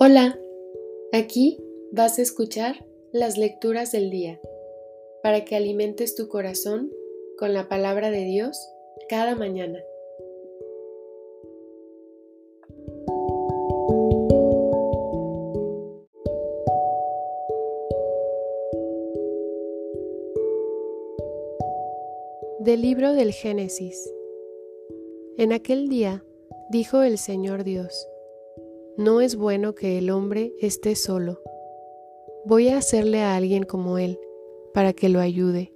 Hola, aquí vas a escuchar las lecturas del día para que alimentes tu corazón con la palabra de Dios cada mañana. Del libro del Génesis. En aquel día dijo el Señor Dios, no es bueno que el hombre esté solo. Voy a hacerle a alguien como él, para que lo ayude.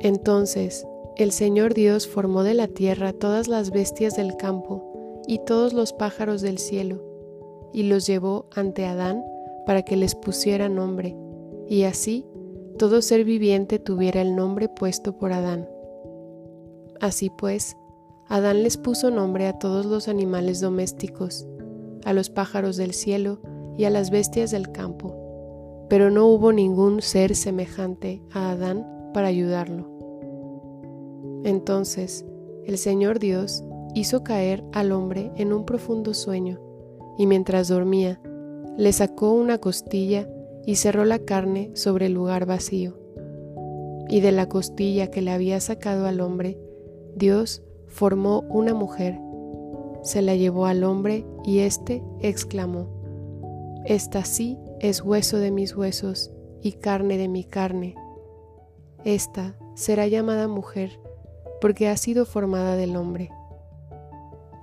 Entonces el Señor Dios formó de la tierra todas las bestias del campo y todos los pájaros del cielo, y los llevó ante Adán para que les pusiera nombre, y así todo ser viviente tuviera el nombre puesto por Adán. Así pues, Adán les puso nombre a todos los animales domésticos, a los pájaros del cielo y a las bestias del campo, pero no hubo ningún ser semejante a Adán para ayudarlo. Entonces el Señor Dios hizo caer al hombre en un profundo sueño, y mientras dormía, le sacó una costilla y cerró la carne sobre el lugar vacío. Y de la costilla que le había sacado al hombre, Dios formó una mujer se la llevó al hombre y éste exclamó, Esta sí es hueso de mis huesos y carne de mi carne. Esta será llamada mujer porque ha sido formada del hombre.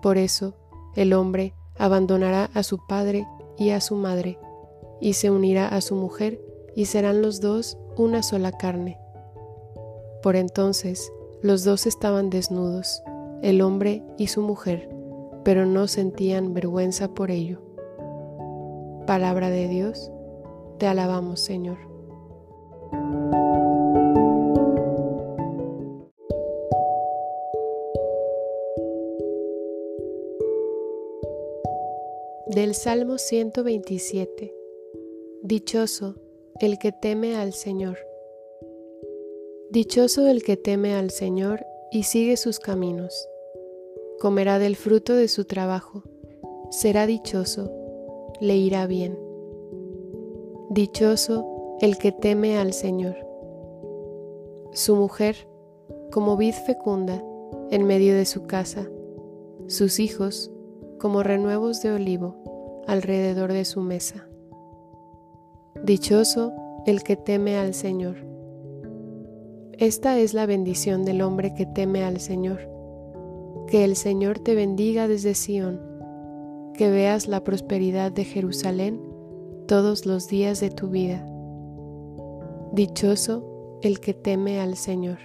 Por eso el hombre abandonará a su padre y a su madre, y se unirá a su mujer, y serán los dos una sola carne. Por entonces los dos estaban desnudos, el hombre y su mujer, pero no sentían vergüenza por ello. Palabra de Dios, te alabamos Señor. Del Salmo 127. Dichoso el que teme al Señor. Dichoso el que teme al Señor y sigue sus caminos comerá del fruto de su trabajo, será dichoso, le irá bien. Dichoso el que teme al Señor. Su mujer, como vid fecunda, en medio de su casa, sus hijos, como renuevos de olivo, alrededor de su mesa. Dichoso el que teme al Señor. Esta es la bendición del hombre que teme al Señor que el Señor te bendiga desde Sión, que veas la prosperidad de Jerusalén todos los días de tu vida. Dichoso el que teme al Señor.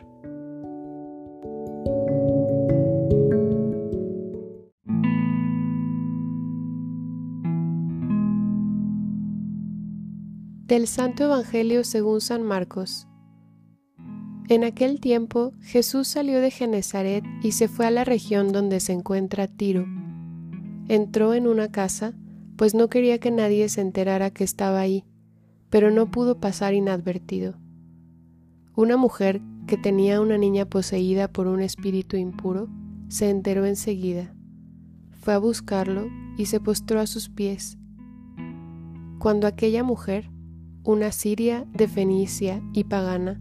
Del Santo Evangelio según San Marcos. En aquel tiempo Jesús salió de Genezaret y se fue a la región donde se encuentra Tiro. Entró en una casa, pues no quería que nadie se enterara que estaba ahí, pero no pudo pasar inadvertido. Una mujer que tenía una niña poseída por un espíritu impuro se enteró enseguida. Fue a buscarlo y se postró a sus pies. Cuando aquella mujer, una siria de Fenicia y pagana,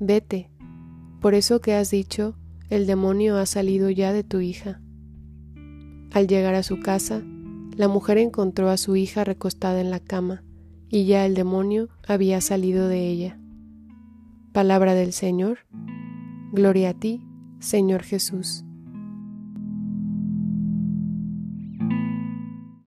Vete, por eso que has dicho, el demonio ha salido ya de tu hija. Al llegar a su casa, la mujer encontró a su hija recostada en la cama, y ya el demonio había salido de ella. Palabra del Señor. Gloria a ti, Señor Jesús.